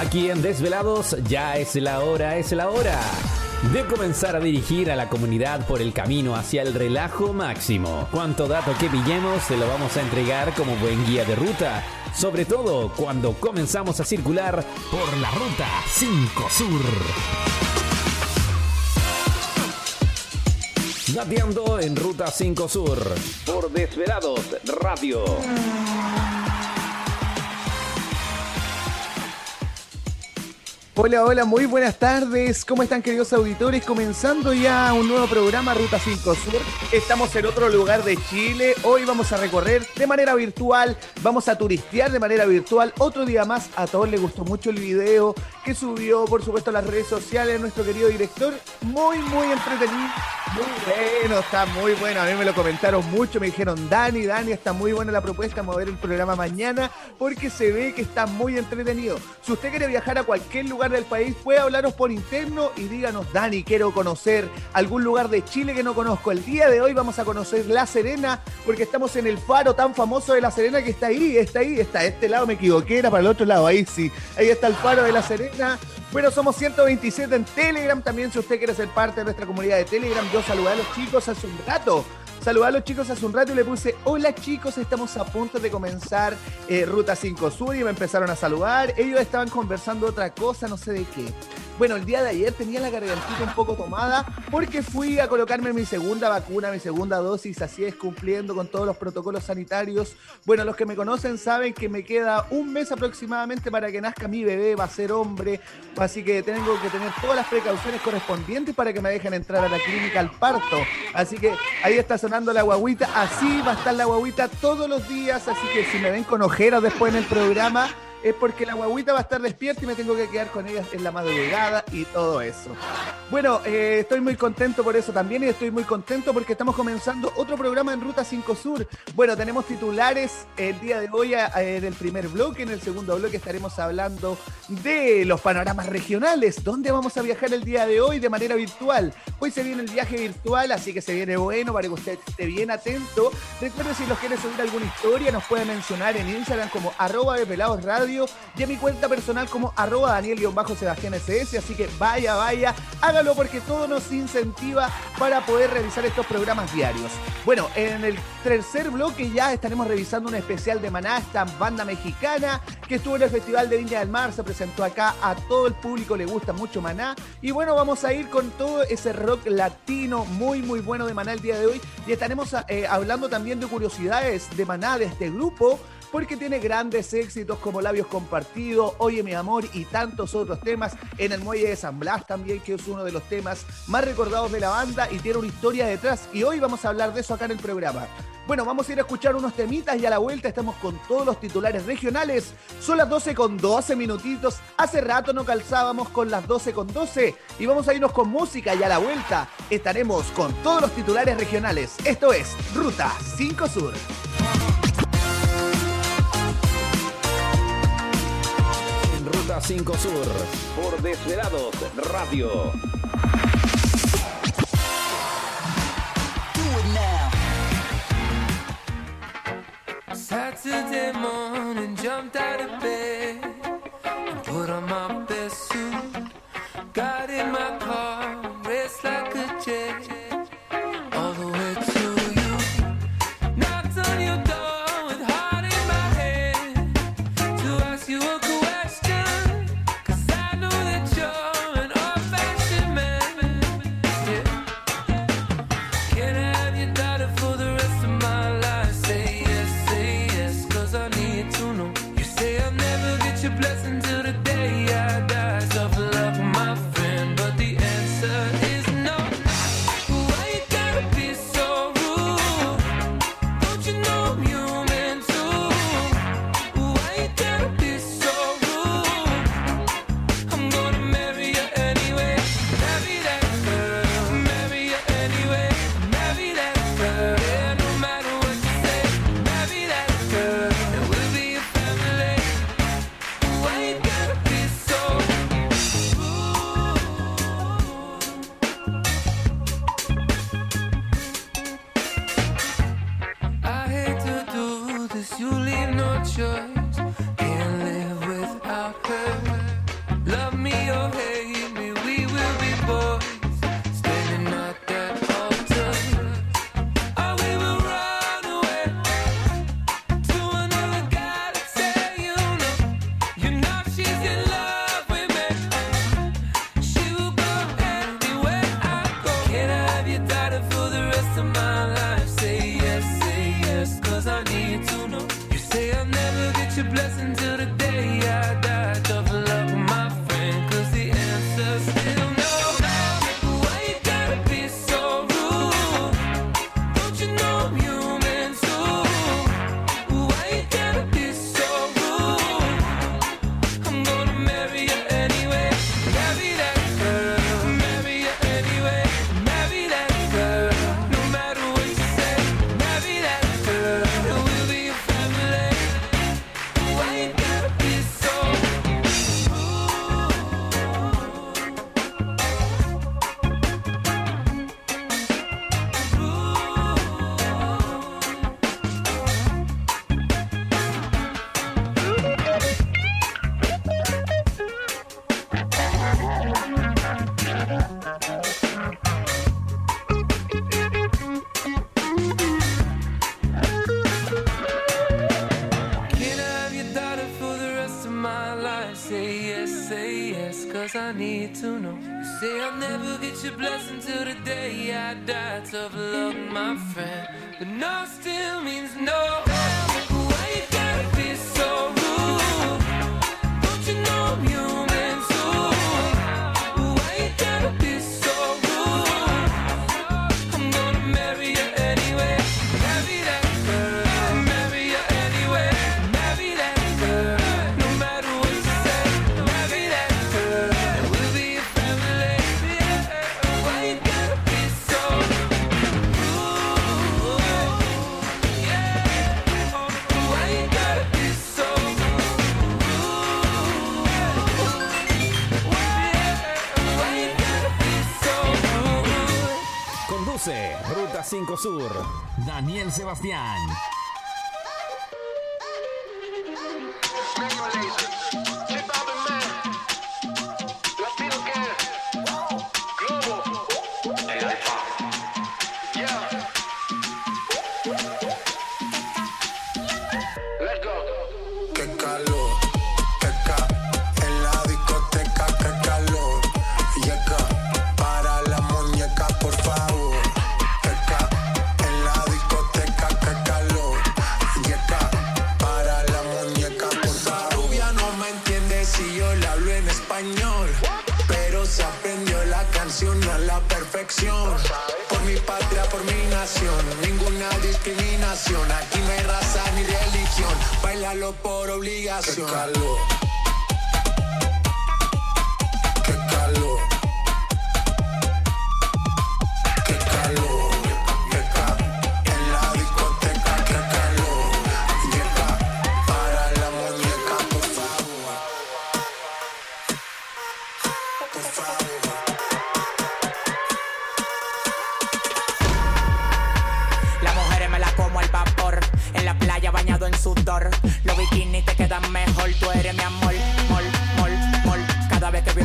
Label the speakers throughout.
Speaker 1: Aquí en Desvelados ya es la hora, es la hora de comenzar a dirigir a la comunidad por el camino hacia el relajo máximo. Cuanto dato que pillemos se lo vamos a entregar como buen guía de ruta, sobre todo cuando comenzamos a circular por la ruta 5 Sur. Gateando en Ruta 5 Sur por Desvelados Radio.
Speaker 2: Hola, hola, muy buenas tardes. ¿Cómo están queridos auditores? Comenzando ya un nuevo programa Ruta 5 Sur. Estamos en otro lugar de Chile. Hoy vamos a recorrer de manera virtual, vamos a turistear de manera virtual. Otro día más, a todos les gustó mucho el video que subió, por supuesto, a las redes sociales nuestro querido director. Muy, muy entretenido. Muy bueno, está muy bueno. A mí me lo comentaron mucho, me dijeron, Dani, Dani, está muy buena la propuesta, vamos a ver el programa mañana porque se ve que está muy entretenido. Si usted quiere viajar a cualquier lugar del país, puede hablaros por interno y díganos, Dani, quiero conocer algún lugar de Chile que no conozco. El día de hoy vamos a conocer La Serena, porque estamos en el faro tan famoso de La Serena que está ahí, está ahí, está a este lado, me equivoqué, era para el otro lado, ahí sí. Ahí está el faro de La Serena. Bueno, somos 127 en Telegram. También, si usted quiere ser parte de nuestra comunidad de Telegram, yo saludé a los chicos hace un rato. Saludé a los chicos hace un rato y le puse, hola chicos, estamos a punto de comenzar eh, Ruta 5 Sur y me empezaron a saludar. Ellos estaban conversando otra cosa, no sé de qué. Bueno, el día de ayer tenía la gargantita un poco tomada porque fui a colocarme mi segunda vacuna, mi segunda dosis, así es, cumpliendo con todos los protocolos sanitarios. Bueno, los que me conocen saben que me queda un mes aproximadamente para que nazca mi bebé, va a ser hombre, así que tengo que tener todas las precauciones correspondientes para que me dejen entrar a la clínica al parto. Así que ahí está sonando la guaguita, así va a estar la guaguita todos los días, así que si me ven con ojeras después en el programa, es porque la guaguita va a estar despierta y me tengo que quedar con ella en la madrugada y todo eso. Bueno, eh, estoy muy contento por eso también y estoy muy contento porque estamos comenzando otro programa en Ruta 5 Sur. Bueno, tenemos titulares el día de hoy eh, del primer bloque. En el segundo bloque estaremos hablando de los panoramas regionales. ¿Dónde vamos a viajar el día de hoy de manera virtual? Hoy se viene el viaje virtual, así que se viene bueno para que usted esté bien atento. Recuerde si nos quiere subir alguna historia, nos puede mencionar en Instagram como arroba de pelados radio y a mi cuenta personal como arroba Daniel-Sebastián SS. Así que vaya, vaya, hágalo porque todo nos incentiva para poder realizar estos programas diarios. Bueno, en el tercer bloque ya estaremos revisando un especial de Maná, esta banda mexicana que estuvo en el Festival de Viña del Mar, se presentó acá, a todo el público le gusta mucho Maná. Y bueno, vamos a ir con todo ese rock latino muy, muy bueno de Maná el día de hoy. Y estaremos eh, hablando también de curiosidades de Maná, de este grupo porque tiene grandes éxitos como Labios Compartidos, Oye mi amor y tantos otros temas. En el Muelle de San Blas también, que es uno de los temas más recordados de la banda y tiene una historia detrás. Y hoy vamos a hablar de eso acá en el programa. Bueno, vamos a ir a escuchar unos temitas y a la vuelta estamos con todos los titulares regionales. Son las 12 con 12 minutitos. Hace rato no calzábamos con las 12 con 12 y vamos a irnos con música y a la vuelta estaremos con todos los titulares regionales. Esto es Ruta 5 Sur.
Speaker 1: Ruta 5 Sur por Desvelados Radio.
Speaker 3: Saturday morning, jumped out of bed and put on my best suit. Got in my car, raced like a jet. blessings. I need to know. You say I'll never get your blessing till the day I die. Tough love, my friend. But no still means no.
Speaker 4: 5 Sur, Daniel Sebastián.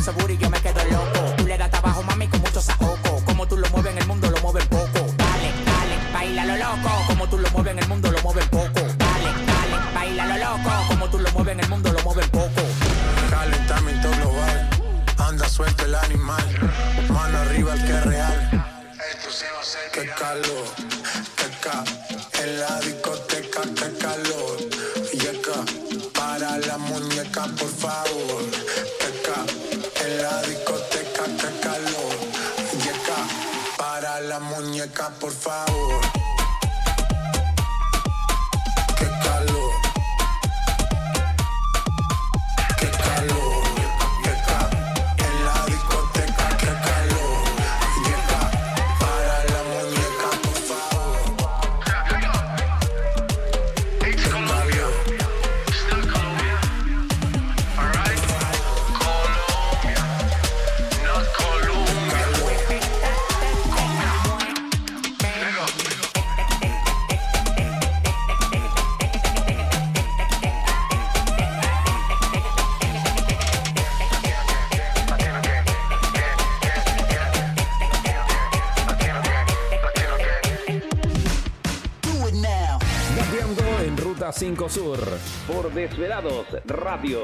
Speaker 1: sapori che Desvelados Radio.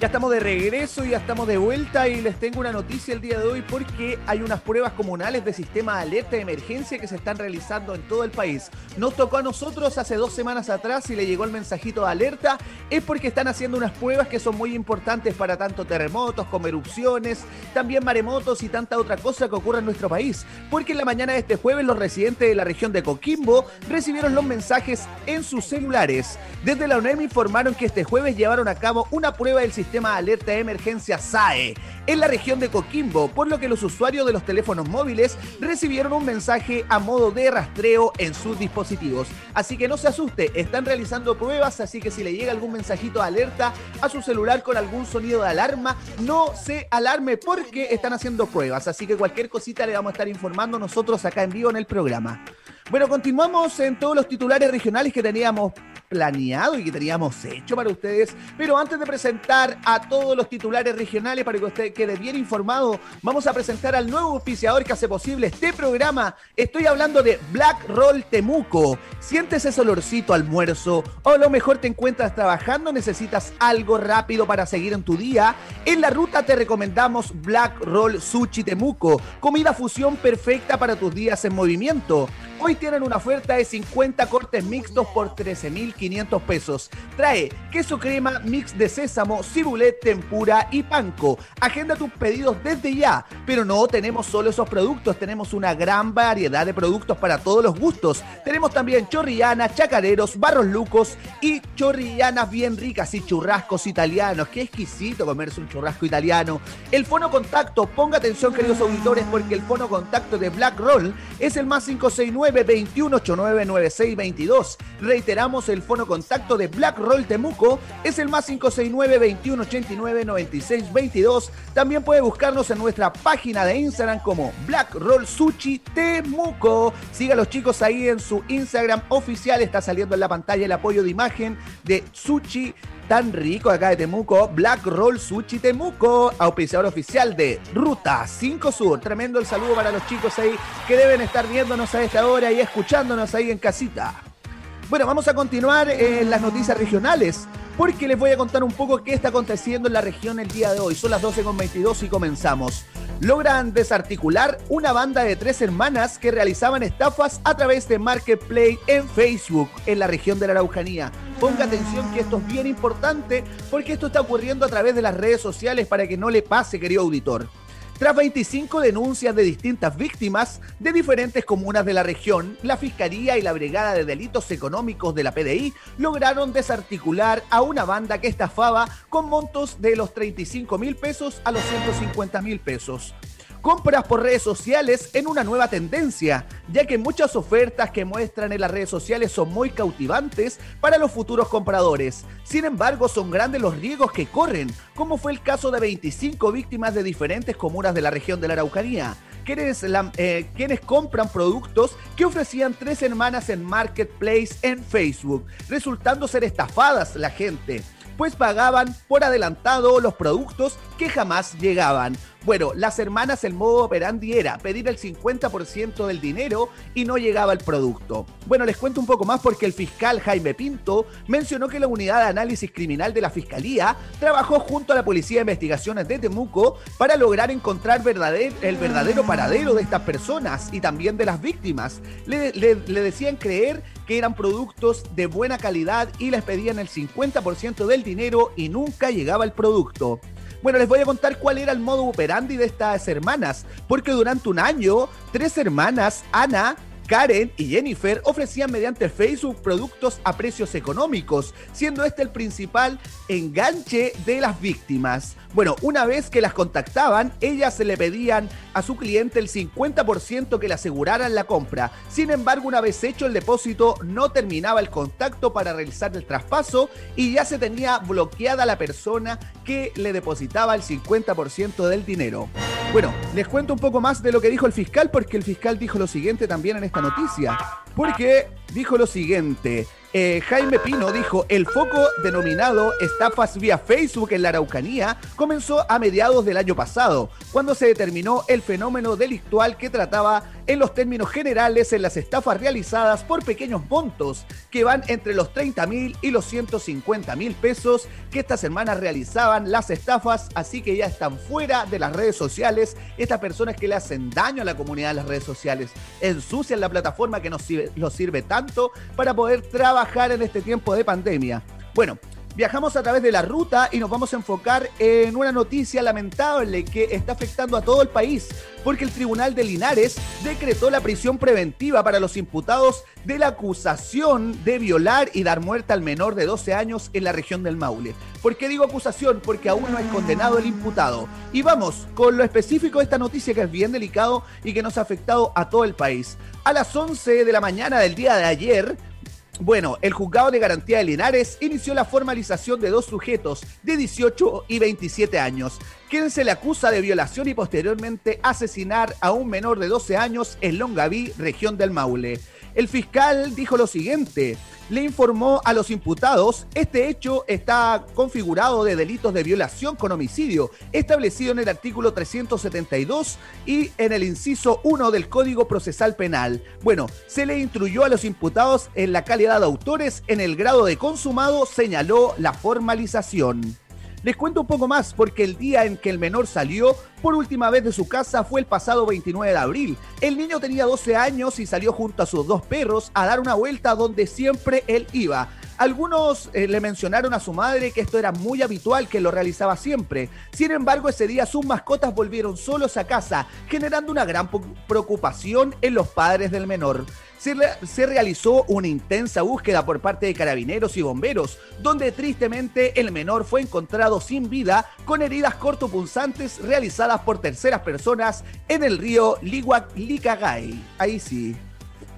Speaker 2: Ya estamos de regreso, ya estamos de vuelta y les tengo una noticia el día de hoy porque hay unas pruebas comunales de sistema de alerta de emergencia que se están realizando en todo el país. Nos tocó a nosotros hace dos semanas atrás y le llegó el mensajito de alerta, es porque están haciendo unas pruebas que son muy importantes para tanto terremotos como erupciones, también maremotos y tanta otra cosa que ocurre en nuestro país. Porque en la mañana de este jueves los residentes de la región de Coquimbo recibieron los mensajes en sus celulares. Desde la UNEM informaron que este jueves llevaron a cabo una prueba del sistema de alerta de emergencia SAE en la región de Coquimbo, por lo que los usuarios de los teléfonos móviles recibieron un mensaje a modo de rastreo en sus dispositivos. Así que no se asuste, están realizando pruebas, así que si le llega algún mensajito de alerta a su celular con algún sonido de alarma, no se alarme porque están haciendo pruebas. Así que cualquier cosita le vamos a estar informando nosotros acá en vivo en el programa. Bueno, continuamos en todos los titulares regionales que teníamos planeado y que teníamos hecho para ustedes. Pero antes de presentar a todos los titulares regionales para que usted quede bien informado, vamos a presentar al nuevo auspiciador que hace posible este programa. Estoy hablando de Black Roll Temuco. Sientes ese olorcito almuerzo o a lo mejor te encuentras trabajando, necesitas algo rápido para seguir en tu día. En la ruta te recomendamos Black Roll Sushi Temuco, comida fusión perfecta para tus días en movimiento. Hoy tienen una oferta de 50 cortes mixtos por 13.500 pesos. Trae queso crema, mix de sésamo, cibulet, tempura y panco. Agenda tus pedidos desde ya. Pero no tenemos solo esos productos, tenemos una gran variedad de productos para todos los gustos. Tenemos también chorrillanas, chacareros, barros lucos y chorrillanas bien ricas y churrascos italianos. Qué exquisito comerse un churrasco italiano. El fono contacto, ponga atención queridos auditores porque el fono contacto de Black Roll es el más 569 21899622. Reiteramos el fono contacto de Black Roll Temuco, es el más 569-2189-9622. También puede buscarnos en nuestra página de Instagram como Black Roll Sushi Temuco. Siga a los chicos ahí en su Instagram oficial, está saliendo en la pantalla el apoyo de imagen de Sushi tan rico acá de Temuco, Black Roll Sushi Temuco, auspiciador oficial de Ruta 5 Sur. Tremendo el saludo para los chicos ahí que deben estar viéndonos a esta hora y escuchándonos ahí en casita. Bueno, vamos a continuar en las noticias regionales porque les voy a contar un poco qué está aconteciendo en la región el día de hoy. Son las 12.22 y comenzamos. Logran desarticular una banda de tres hermanas que realizaban estafas a través de Marketplace en Facebook en la región de la Araucanía. Ponga atención que esto es bien importante porque esto está ocurriendo a través de las redes sociales para que no le pase, querido auditor. Tras 25 denuncias de distintas víctimas de diferentes comunas de la región, la Fiscalía y la Brigada de Delitos Económicos de la PDI lograron desarticular a una banda que estafaba con montos de los 35 mil pesos a los 150 mil pesos compras por redes sociales en una nueva tendencia, ya que muchas ofertas que muestran en las redes sociales son muy cautivantes para los futuros compradores. Sin embargo, son grandes los riesgos que corren, como fue el caso de 25 víctimas de diferentes comunas de la región de la Araucanía. Quienes, eh, quienes, compran productos que ofrecían tres hermanas en Marketplace en Facebook, resultando ser estafadas la gente pues pagaban por adelantado los productos que jamás llegaban. Bueno, las hermanas el modo operandi era pedir el 50% del dinero y no llegaba el producto. Bueno, les cuento un poco más porque el fiscal Jaime Pinto mencionó que la unidad de análisis criminal de la Fiscalía trabajó junto a la Policía de Investigaciones de Temuco para lograr encontrar el verdadero paradero de estas personas y también de las víctimas. Le, decían creer que eran productos de buena calidad y les pedían el 50% del dinero y nunca llegaba el producto. Bueno, les voy a contar cuál era el modo operandi de estas hermanas, porque durante un año, tres hermanas, Ana, Karen y Jennifer ofrecían mediante Facebook productos a precios económicos, siendo este el principal enganche de las víctimas. Bueno, una vez que las contactaban, ellas se le pedían a su cliente el 50% que le aseguraran la compra. Sin embargo, una vez hecho el depósito, no terminaba el contacto para realizar el traspaso y ya se tenía bloqueada la persona que le depositaba el 50% del dinero. Bueno, les cuento un poco más de lo que dijo el fiscal, porque el fiscal dijo lo siguiente también en esta noticia. Porque dijo lo siguiente, eh, Jaime Pino dijo, el foco denominado estafas vía Facebook en la Araucanía comenzó a mediados del año pasado, cuando se determinó el fenómeno delictual que trataba en los términos generales en las estafas realizadas por pequeños montos que van entre los 30 mil y los 150 mil pesos que estas hermanas realizaban las estafas, así que ya están fuera de las redes sociales. Estas personas que le hacen daño a la comunidad en las redes sociales, ensucian la plataforma que nos sirve, sirve tanto para poder trabajar en este tiempo de pandemia. Bueno, Viajamos a través de la ruta y nos vamos a enfocar en una noticia lamentable que está afectando a todo el país, porque el Tribunal de Linares decretó la prisión preventiva para los imputados de la acusación de violar y dar muerte al menor de 12 años en la región del Maule. ¿Por qué digo acusación? Porque aún no es condenado el imputado. Y vamos con lo específico de esta noticia que es bien delicado y que nos ha afectado a todo el país. A las 11 de la mañana del día de ayer, bueno, el juzgado de garantía de Linares inició la formalización de dos sujetos de 18 y 27 años, quien se le acusa de violación y posteriormente asesinar a un menor de 12 años en Longaví, región del Maule. El fiscal dijo lo siguiente, le informó a los imputados, este hecho está configurado de delitos de violación con homicidio, establecido en el artículo 372 y en el inciso 1 del Código Procesal Penal. Bueno, se le instruyó a los imputados en la calidad de autores en el grado de consumado, señaló la formalización. Les cuento un poco más porque el día en que el menor salió por última vez de su casa fue el pasado 29 de abril. El niño tenía 12 años y salió junto a sus dos perros a dar una vuelta donde siempre él iba. Algunos eh, le mencionaron a su madre que esto era muy habitual, que lo realizaba siempre. Sin embargo, ese día sus mascotas volvieron solos a casa, generando una gran preocupación en los padres del menor se, realizó una intensa búsqueda por parte de carabineros y bomberos, donde tristemente el menor fue encontrado sin vida con heridas cortopunzantes realizadas por terceras personas en el río Lihuac-Licagay. Ahí sí.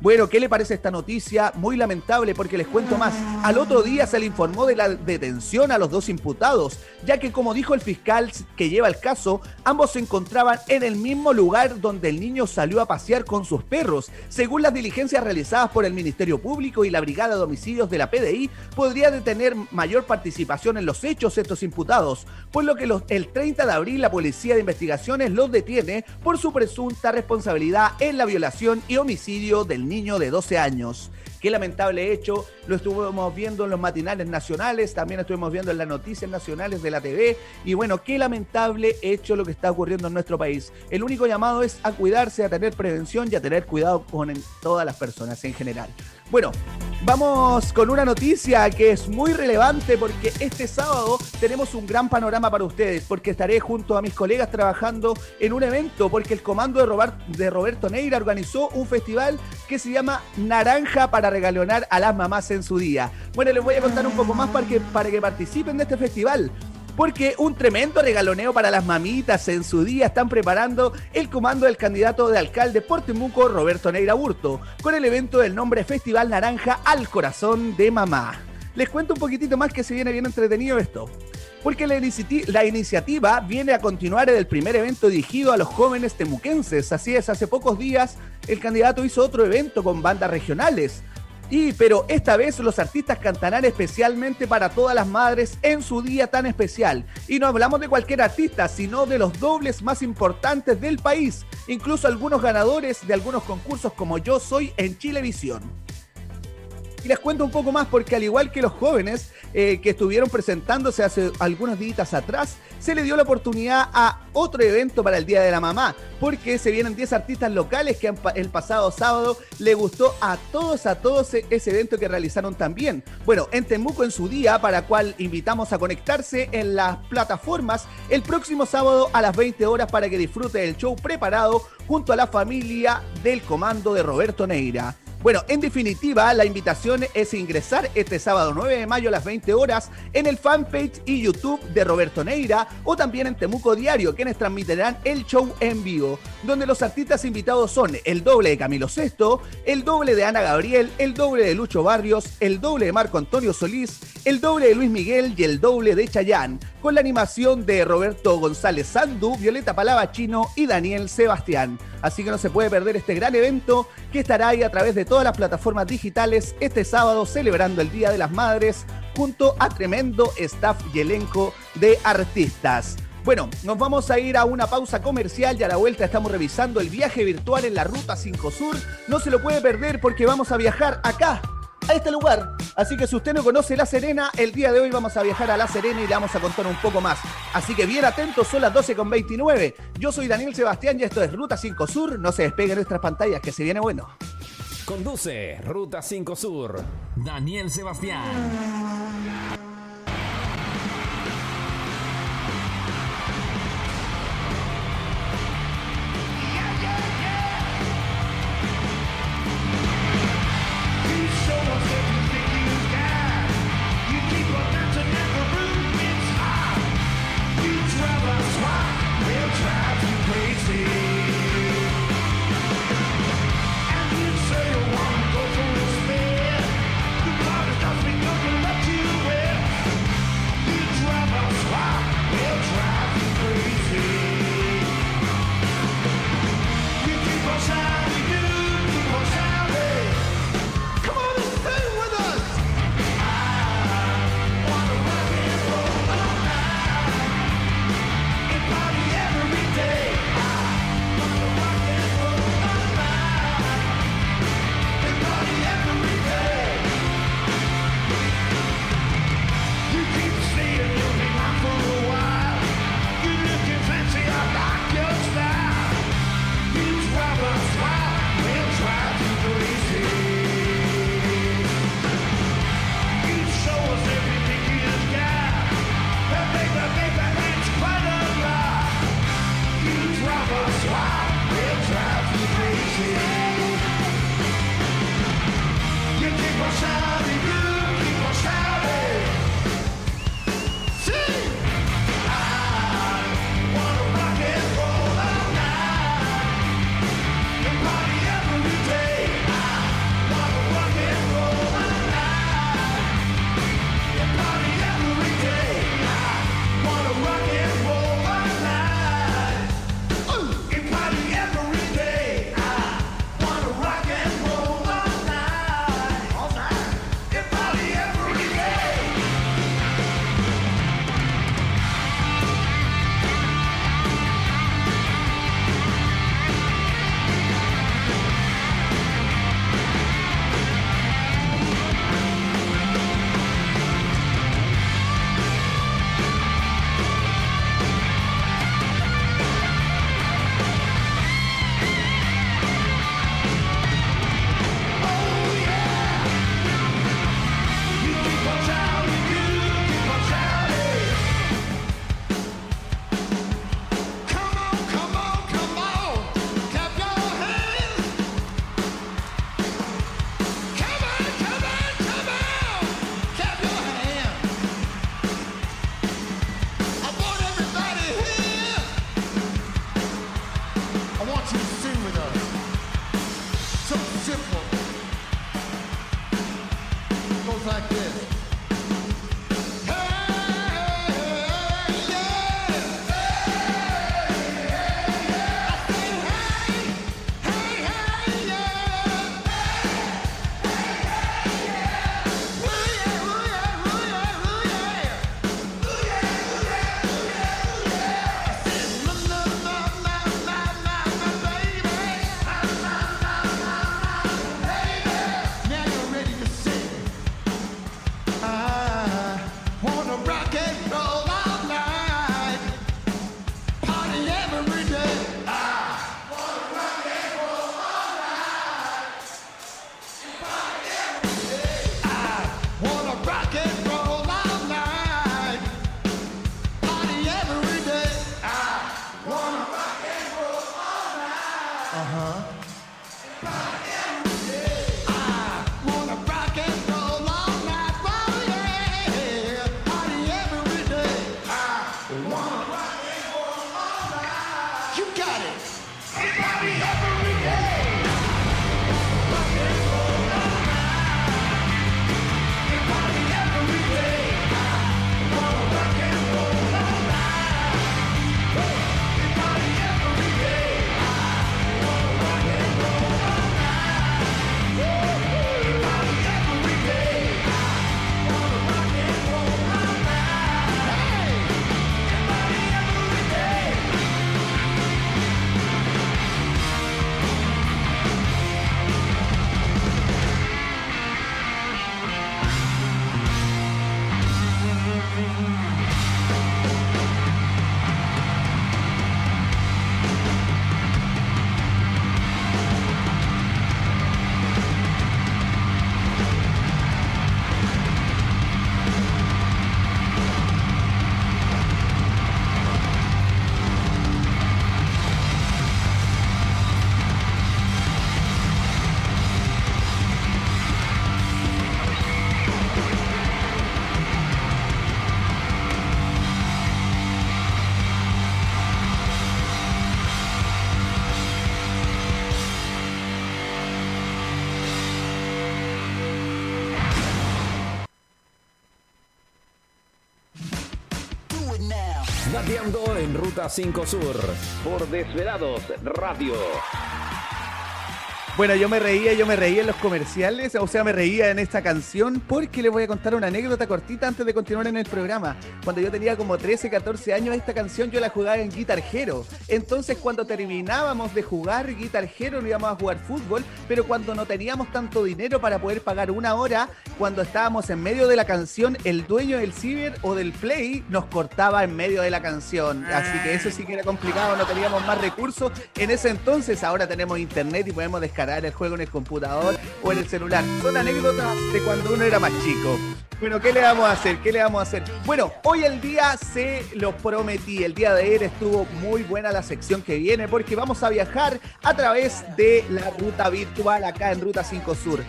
Speaker 2: Bueno, ¿qué le parece esta noticia? Muy lamentable porque les cuento más. Al otro día se le informó de la detención a los dos imputados, ya que como dijo el fiscal que lleva el caso, ambos se encontraban en el mismo lugar donde el niño salió a pasear con sus perros. Según las diligencias realizadas por el Ministerio Público y la Brigada de Homicidios de la PDI, podría detener mayor participación en los hechos estos imputados, por lo que el 30 de abril la Policía de Investigaciones los detiene por su presunta responsabilidad en la violación y homicidio del niño de 12 años. Qué lamentable hecho, lo estuvimos viendo en los matinales nacionales, también estuvimos viendo en las noticias nacionales de la TV, y bueno, qué lamentable hecho lo que está ocurriendo en nuestro país. El único llamado es a cuidarse, a tener prevención y a tener cuidado con todas las personas en general. Bueno, vamos con una noticia que es muy relevante porque este sábado tenemos un gran panorama para ustedes, porque estaré junto a mis colegas trabajando en un evento, porque el comando de, Roberto Neira organizó un festival que se llama Naranja para regalonar a las mamás en su día. Bueno, les voy a contar un poco más para que, para que participen de este festival porque un tremendo regaloneo para las mamitas en su día están preparando el comando del candidato de alcalde por Temuco, Roberto Neira Burto, con el evento del nombre Festival Naranja al Corazón de Mamá. Les cuento un poquitito más que se viene bien entretenido esto. Porque la, la, iniciativa viene a continuar en el primer evento dirigido a los jóvenes temuquenses. Así es, hace pocos días el candidato hizo otro evento con bandas regionales. Y pero esta vez los artistas cantarán especialmente para todas las madres en su día tan especial. Y no hablamos de cualquier artista, sino de los dobles más importantes del país, incluso algunos ganadores de algunos concursos como Yo Soy en Chilevisión. Y les cuento un poco más porque al igual que los jóvenes eh, que estuvieron presentándose hace algunos días atrás, se le dio la oportunidad a otro evento para el Día de la Mamá, porque se vienen 10 artistas locales que el pasado sábado le gustó a todos, a todos e-, ese evento que realizaron también. Bueno, en Temuco en su día, para cual invitamos a conectarse en las plataformas el próximo sábado a las 20 horas para que disfrute del show preparado junto a la familia del comando de Roberto Neira. Bueno, en definitiva, la invitación es ingresar este sábado 9 de mayo a las 20 horas en el fanpage y YouTube de Roberto Neira o también en Temuco Diario, quienes transmitirán el show en vivo. Donde los artistas invitados son el doble de Camilo Sesto, el doble de Ana Gabriel, el doble de Lucho Barrios, el doble de Marco Antonio Solís, el doble de Luis Miguel y el doble de Chayán, con la animación de Roberto González Sandu, Violeta Palavachino y Daniel Sebastián. Así que no se puede perder este gran evento que estará ahí a través de todas las plataformas digitales este sábado celebrando el Día de las Madres junto a tremendo staff y elenco de artistas. Bueno, nos vamos a ir a una pausa comercial y a la vuelta estamos revisando el viaje virtual en la Ruta 5 Sur. No se lo puede perder porque vamos a viajar acá, a este lugar. Así que si usted no conoce La Serena, el día de hoy vamos a viajar a La Serena y le vamos a contar un poco más. Así que bien atentos, son las 12.29. Yo soy Daniel Sebastián y esto es Ruta 5 Sur. No se despeguen nuestras pantallas, que se viene bueno.
Speaker 1: Conduce Ruta 5 Sur. Daniel Sebastián. like this. Ruta 5 Sur por Desvelados Radio.
Speaker 2: Bueno, yo me reía, yo me reía en los comerciales, o sea, me reía en esta canción porque les voy a contar una anécdota cortita antes de continuar en el programa. Cuando yo tenía como 13, 14 años, esta canción yo la jugaba en Guitar Hero. Entonces, cuando terminábamos de jugar Guitar Hero, no íbamos a jugar fútbol, pero cuando no teníamos tanto dinero para poder pagar una hora, cuando estábamos en medio de la canción, el dueño del ciber o del play nos cortaba en medio de la canción. Así que eso sí que era complicado, no teníamos más recursos. En ese entonces, ahora tenemos internet y podemos descargar el juego en el computador o en el celular. Son anécdotas de cuando uno era más chico. Bueno, ¿qué le vamos a hacer? ¿Qué le vamos a hacer? Bueno, hoy el día se lo prometí. El día de ayer estuvo muy buena la sección que viene porque vamos a viajar a través de la ruta virtual acá en Ruta 5 Sur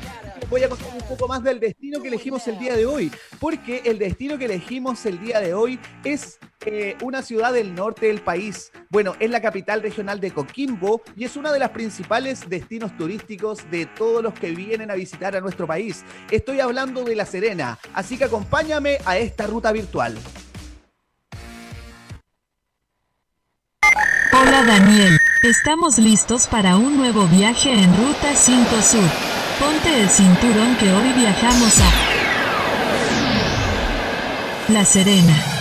Speaker 2: voy a contar un poco más del destino que elegimos el día de hoy, porque el destino que elegimos el día de hoy es eh, una ciudad del norte del país. Bueno, es la capital regional de Coquimbo y es uno de los principales destinos turísticos de todos los que vienen a visitar a nuestro país. Estoy hablando de La Serena, así que acompáñame a esta ruta virtual.
Speaker 5: Hola Daniel, estamos listos para un nuevo viaje en Ruta 5 Sur. Ponte el cinturón que hoy viajamos a La Serena.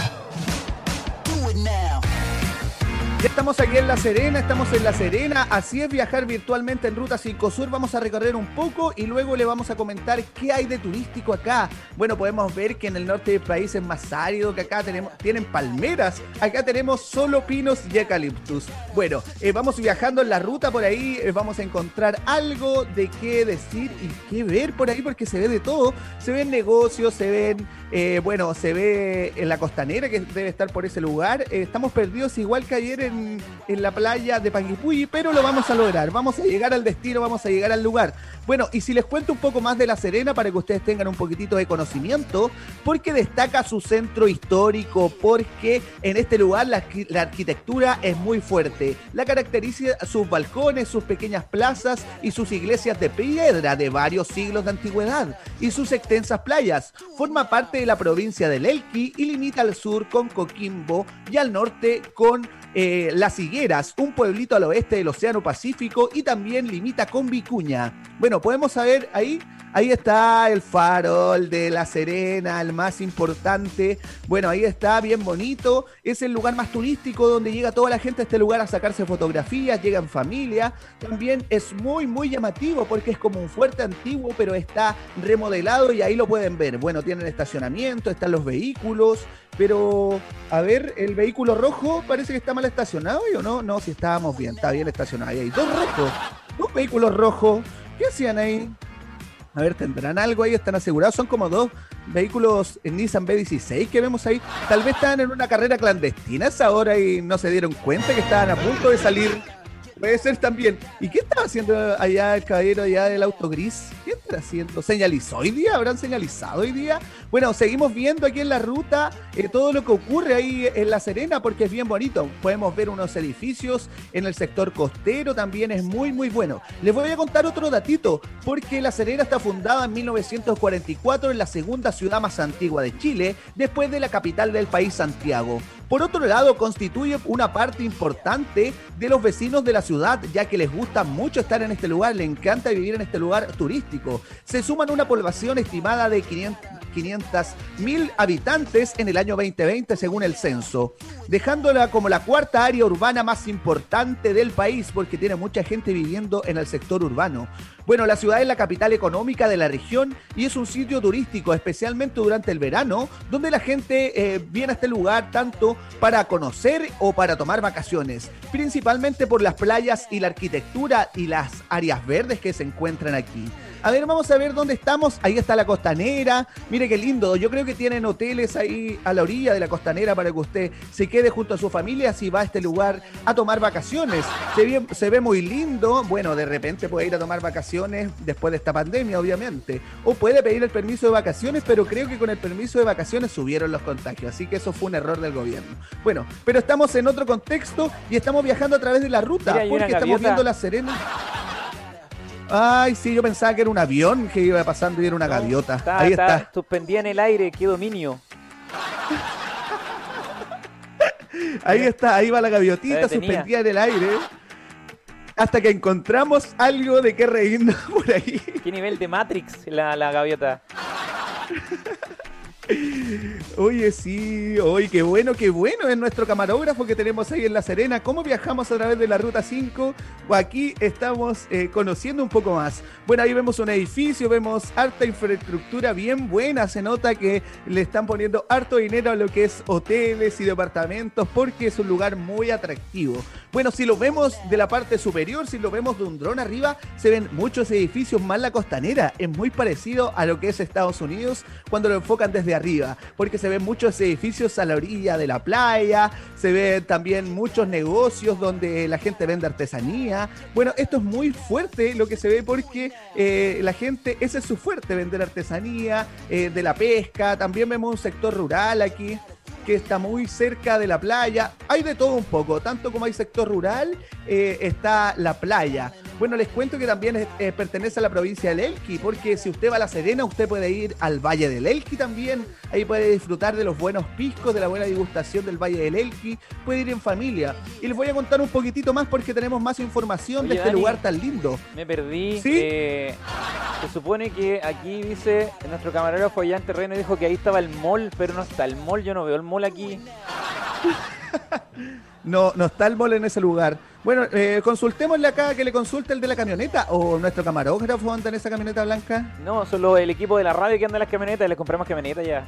Speaker 2: estamos aquí en La Serena, estamos en La Serena, así es viajar virtualmente en Ruta 5 Sur, vamos a recorrer un poco y luego le vamos a comentar qué hay de turístico acá. Bueno, podemos ver que en el norte del país es más árido, que acá tenemos, tienen palmeras, acá tenemos solo pinos y eucaliptus. Bueno, eh, vamos viajando en la ruta por ahí, eh, vamos a encontrar algo de qué decir y qué ver por ahí, porque se ve de todo, se ven negocios, se ven, eh, bueno, se ve en la costanera que debe estar por ese lugar, estamos perdidos igual que ayer en en, la playa de Panguipulli, pero lo vamos a lograr. Vamos a llegar al destino, vamos a llegar al lugar. Bueno, y si les cuento un poco más de La Serena para que ustedes tengan un poquitito de conocimiento, porque destaca su centro histórico, porque en este lugar la, arquitectura es muy fuerte. La caracteriza sus balcones, sus pequeñas plazas y sus iglesias de piedra de varios siglos de antigüedad y sus extensas playas. Forma parte de la provincia del Elqui y limita al sur con Coquimbo y al norte con eh, Las Higueras, un pueblito al oeste del Océano Pacífico y también limita con Vicuña. Bueno, podemos saber ahí Ahí está el farol de La Serena, el más importante. Bueno, ahí está, bien bonito. Es el lugar más turístico donde llega toda la gente a este lugar a sacarse fotografías, llegan familia. También es muy, muy llamativo porque es como un fuerte antiguo, pero está remodelado y ahí lo pueden ver. Bueno, tienen estacionamiento, están los vehículos. Pero, a ver, el vehículo rojo parece que está mal estacionado, ¿o no? No, si estábamos bien, está bien estacionado. Ahí hay dos rojos, dos vehículos rojos. ¿Qué hacían ahí? A ver, tendrán algo ahí, están asegurados. Son como dos vehículos en Nissan B16 que vemos ahí. Tal vez estaban en una carrera clandestina esa hora y no se dieron cuenta que estaban a punto de salir Puede ser también. ¿Y qué estaba haciendo allá el caballero allá del auto gris? ¿Qué está haciendo? ¿Señalizó hoy día? ¿Habrán señalizado hoy día? Bueno, seguimos viendo aquí en la ruta eh, todo lo que ocurre ahí en La Serena porque es bien bonito. Podemos ver unos edificios en el sector costero, también es muy, muy bueno. Les voy a contar otro datito, porque La Serena está fundada en 1944 en la segunda ciudad más antigua de Chile, después de la capital del país, Santiago. Por otro lado, constituye una parte importante de los vecinos de la ciudad, ya que les gusta mucho estar en este lugar, les encanta vivir en este lugar turístico. Se suman una población estimada de 500 mil habitantes en el año 2020, según el censo, dejándola como la cuarta área urbana más importante del país, porque tiene mucha gente viviendo en el sector urbano. Bueno, la ciudad es la capital económica de la región y es un sitio turístico, especialmente durante el verano, donde la gente eh, viene a este lugar tanto para conocer o para tomar vacaciones, principalmente por las playas y la arquitectura y las áreas verdes que se encuentran aquí. A ver, vamos a ver dónde estamos. Ahí está la costanera. Mire qué lindo. Yo creo que tienen hoteles ahí a la orilla de la costanera para que usted se quede junto a su familia si va a este lugar a tomar vacaciones. Se ve, se ve muy lindo. Bueno, de repente puede ir a tomar vacaciones después de esta pandemia, obviamente. O puede pedir el permiso de vacaciones, pero creo que con el permiso de vacaciones subieron los contagios. Así que eso fue un error del gobierno. Bueno, pero estamos en otro contexto y estamos viajando a través de la ruta porque estamos viendo la Serena. Ay, sí, yo pensaba que era un avión que iba pasando y era una gaviota. Ahí está.
Speaker 6: Suspendía en el aire, qué dominio.
Speaker 2: Ahí está, ahí va la
Speaker 6: Está
Speaker 2: gaviotita suspendida en el aire. Hasta que encontramos algo de qué reírnos por ahí.
Speaker 6: ¿Qué nivel de Matrix la, la gaviota?
Speaker 2: Oye, sí, oye, qué bueno, qué bueno es nuestro camarógrafo que tenemos ahí en La Serena. ¿Cómo viajamos a través de la Ruta 5? Pues aquí estamos eh, conociendo un poco más. Bueno, ahí vemos un edificio, vemos harta infraestructura bien buena. Se nota que le están poniendo harto dinero a lo que es hoteles y departamentos porque es un lugar muy atractivo. Bueno, si lo vemos de la parte superior, si lo vemos de un dron arriba, se ven muchos edificios más la costanera. Es muy parecido a lo que es Estados Unidos cuando lo enfocan desde arriba, porque se ven muchos edificios a la orilla de la playa, se ven también muchos negocios donde la gente vende artesanía. Bueno, esto es muy fuerte lo que se ve porque eh, la gente, ese es su fuerte, vender artesanía, eh, de la pesca. También vemos un sector rural aquí que está muy cerca de la playa. Hay de todo un poco, tanto como hay sector rural, eh, está la playa. Bueno, les cuento que también eh, pertenece a la provincia del Elqui, porque si usted va a La Serena, usted puede ir al Valle del Elqui también. Ahí puede disfrutar de los buenos piscos, de la buena degustación del Valle del Elqui. Puede ir en familia. Y les voy a contar un poquitito más porque tenemos más información
Speaker 6: Oye,
Speaker 2: de este
Speaker 6: Dani.
Speaker 2: lugar tan lindo.
Speaker 6: Me perdí.
Speaker 2: ¿Sí?
Speaker 6: eh, se supone que aquí dice, nuestro camarógrafo allá en terreno dijo que ahí estaba el mall, pero no está el mall, yo no veo el mall aquí.
Speaker 2: No, no está el mall en ese lugar. Bueno, eh, consultémosle acá que le consulte el de la camioneta o nuestro camarógrafo anda en esa camioneta blanca.
Speaker 6: No, solo el equipo de la radio que anda en las camionetas, les compramos camionetas ya.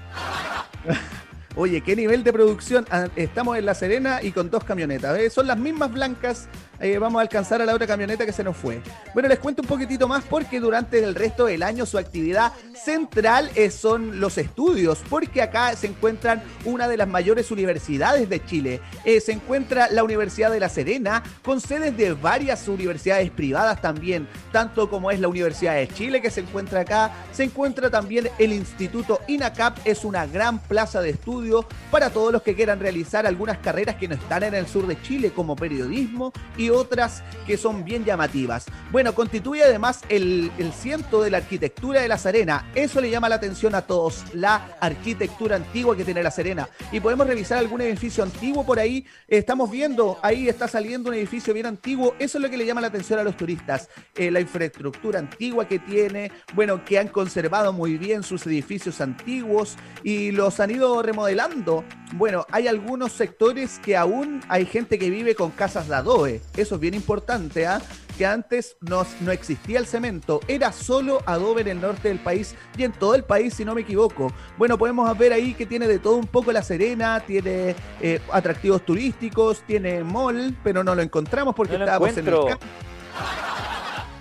Speaker 2: Oye, qué nivel de producción. Ah, Estamos en La Serena y con dos camionetas. ¿eh? Son las mismas blancas. Eh, vamos a alcanzar a la otra camioneta que se nos fue. Bueno, les cuento un poquitito más porque durante el resto del año su actividad central eh, son los estudios, porque acá se encuentran una de las mayores universidades de Chile. Eh, se encuentra la Universidad de La Serena, con sedes de varias universidades privadas también, tanto como es la Universidad de Chile que se encuentra acá. Se encuentra también el Instituto INACAP, es una gran plaza de estudio para todos los que quieran realizar algunas carreras que no están en el sur de Chile, como periodismo y otras que son bien llamativas. Bueno, constituye además el, ciento de la arquitectura de La Serena. Eso le llama la atención a todos, la arquitectura antigua que tiene La Serena. Y podemos revisar algún edificio antiguo por ahí. Estamos viendo, ahí está saliendo un edificio bien antiguo. Eso es lo que le llama la atención a los turistas. Eh, la infraestructura antigua que tiene, bueno, que han conservado muy bien sus edificios antiguos y los han ido remodelando. Bueno, hay algunos sectores que aún hay gente que vive con casas de adobe. Eso es bien importante, ¿ah? Que antes no, no existía el cemento, era solo adobe en el norte del país y en todo el país, si no me equivoco. Bueno, podemos ver ahí que tiene de todo un poco La Serena, tiene eh, atractivos turísticos, tiene mall, pero no lo encontramos porque
Speaker 6: No lo
Speaker 2: estábamos en el campo.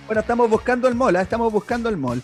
Speaker 2: Bueno, estamos buscando el mall, ¿ah? estamos buscando el mall.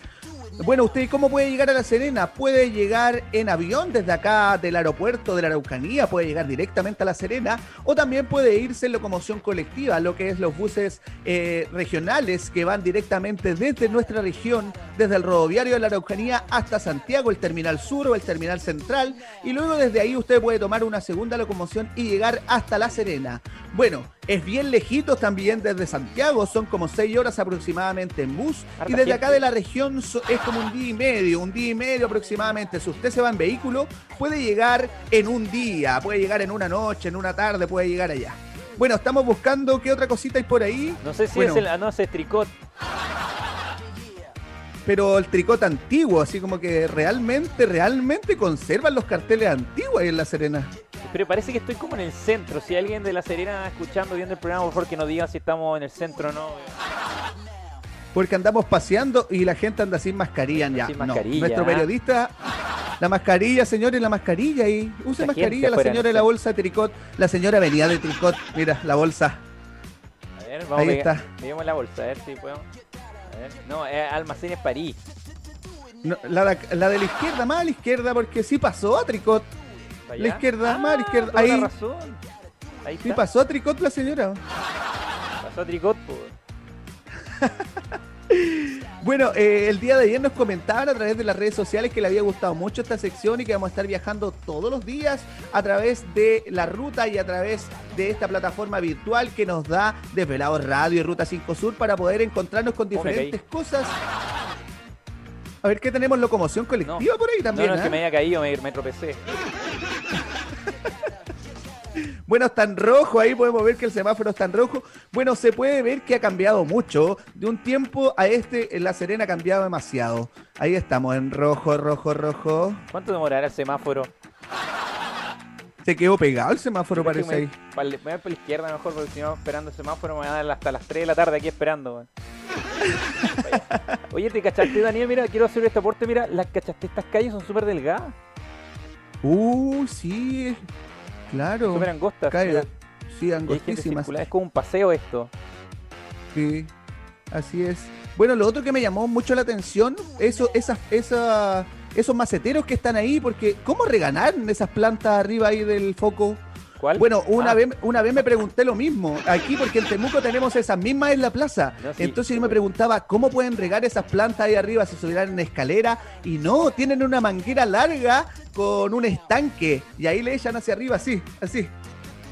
Speaker 2: Bueno, ¿usted cómo puede llegar a La Serena? Puede llegar en avión desde acá del aeropuerto de la Araucanía, puede llegar directamente a La Serena, o también puede irse en locomoción colectiva, lo que es los buses eh, regionales que van directamente desde nuestra región, desde el rodoviario de la Araucanía hasta Santiago, el terminal sur o el terminal central, y luego desde ahí usted puede tomar una segunda locomoción y llegar hasta La Serena. Bueno, es bien lejitos también desde Santiago, son como seis horas aproximadamente en bus, y desde acá de la región es como un día y medio, un día y medio aproximadamente. Si usted se va en vehículo, puede llegar en un día, puede llegar en una noche, en una tarde, puede llegar allá. Bueno, estamos buscando qué otra cosita hay por ahí.
Speaker 6: No sé si
Speaker 2: Bueno,
Speaker 6: es el. No, es tricot.
Speaker 2: pero el tricot antiguo, así como que realmente, realmente conservan los carteles antiguos ahí en La Serena.
Speaker 6: Pero parece que estoy como en el centro. Si alguien de La Serena escuchando, viendo el programa, por favor que nos diga si estamos en el centro o no.
Speaker 2: Porque andamos paseando y la gente anda sin mascarilla ya.
Speaker 6: Sin
Speaker 2: No,
Speaker 6: mascarilla,
Speaker 2: Nuestro
Speaker 6: ¿ah?
Speaker 2: periodista, la mascarilla, señores, la mascarilla y use
Speaker 6: La
Speaker 2: mascarilla, la señora de la bolsa de tricot. La señora venía de tricot, mira, la bolsa.
Speaker 6: A ver, vamos
Speaker 2: Ahí
Speaker 6: a
Speaker 2: está.
Speaker 6: Veamos la bolsa, a ver si podemos. A ver. No, es Almacenes París.
Speaker 2: No, la, de- la de la izquierda, más a la izquierda, porque sí pasó a tricot.
Speaker 6: ¿Para
Speaker 2: La izquierda, más a la izquierda,
Speaker 6: toda la
Speaker 2: ahí.
Speaker 6: razón. Ahí
Speaker 2: Sí pasó a tricot la señora.
Speaker 6: Pasó a tricot, pues.
Speaker 2: Bueno, eh, el día de ayer nos comentaban a través de las redes sociales que le había gustado mucho esta sección y que vamos a estar viajando todos los días a través de la ruta y a través de esta plataforma virtual que nos da Desvelado Radio y Ruta 5 Sur para poder encontrarnos con diferentes cosas. A ver qué tenemos locomoción colectiva por ahí
Speaker 6: No,
Speaker 2: también.
Speaker 6: no, es que
Speaker 2: ¿ah?
Speaker 6: me había caído, me, me tropecé.
Speaker 2: Bueno, está en rojo, ahí podemos ver que el semáforo está en rojo. Bueno, se puede ver que ha cambiado mucho. De un tiempo a este, en La Serena ha cambiado demasiado. Ahí estamos, en rojo, rojo, rojo.
Speaker 6: ¿Cuánto demorará el semáforo?
Speaker 2: Se quedó pegado el semáforo, parece
Speaker 6: me,
Speaker 2: ahí.
Speaker 6: pa- me voy por la izquierda mejor porque si no esperando el semáforo me van a dar hasta las 3 de la tarde aquí esperando. Oye, ¿te cachaste, Daniel? Mira, quiero hacer este aporte. Mira, las cachaste, estas calles son súper delgadas,
Speaker 2: Uh, sí, claro.
Speaker 6: súper.
Speaker 2: Cae-
Speaker 6: mira.
Speaker 2: Sí, angostísimas.
Speaker 6: Es como un paseo esto.
Speaker 2: Sí, así es. Bueno, lo otro que me llamó mucho la atención, eso, esas, esa, esos maceteros que están ahí, porque ¿cómo reganaron esas plantas arriba ahí del foco?
Speaker 6: ¿Cuál?
Speaker 2: Bueno, una,
Speaker 6: Ah,
Speaker 2: vez, una vez me pregunté lo mismo. Aquí, porque en Temuco tenemos esas mismas en la plaza.
Speaker 6: No, sí,
Speaker 2: Entonces yo me preguntaba, ¿cómo pueden regar esas plantas ahí arriba si subirán en escalera? Y no, tienen una manguera larga con un estanque. Y ahí le echan hacia arriba, así, así.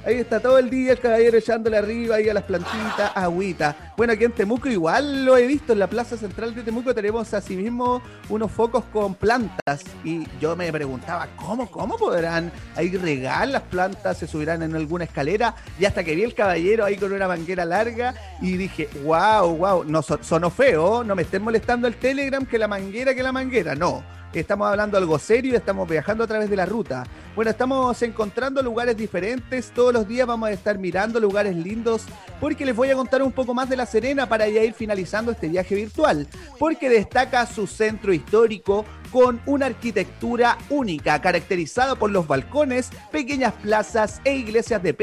Speaker 2: Ahí está todo el día el caballero echándole arriba ahí a las plantitas, agüita. Bueno, aquí en Temuco igual lo he visto, en la plaza central de Temuco tenemos así mismo unos focos con plantas. Y yo me preguntaba, ¿cómo, cómo podrán ahí regar las plantas? ¿Se subirán en alguna escalera? Y hasta que vi el caballero ahí con una manguera larga y dije, wow, wow, no so- sonó feo, no me estén molestando el Telegram que la manguera que la manguera, no. Estamos hablando algo serio, estamos viajando a través de la ruta. Bueno, estamos encontrando lugares diferentes, todos los días vamos a estar mirando lugares lindos, porque les voy a contar un poco más de La Serena para ya ir finalizando este viaje virtual, porque destaca su centro histórico con una arquitectura única, caracterizada por los balcones, pequeñas plazas e iglesias de,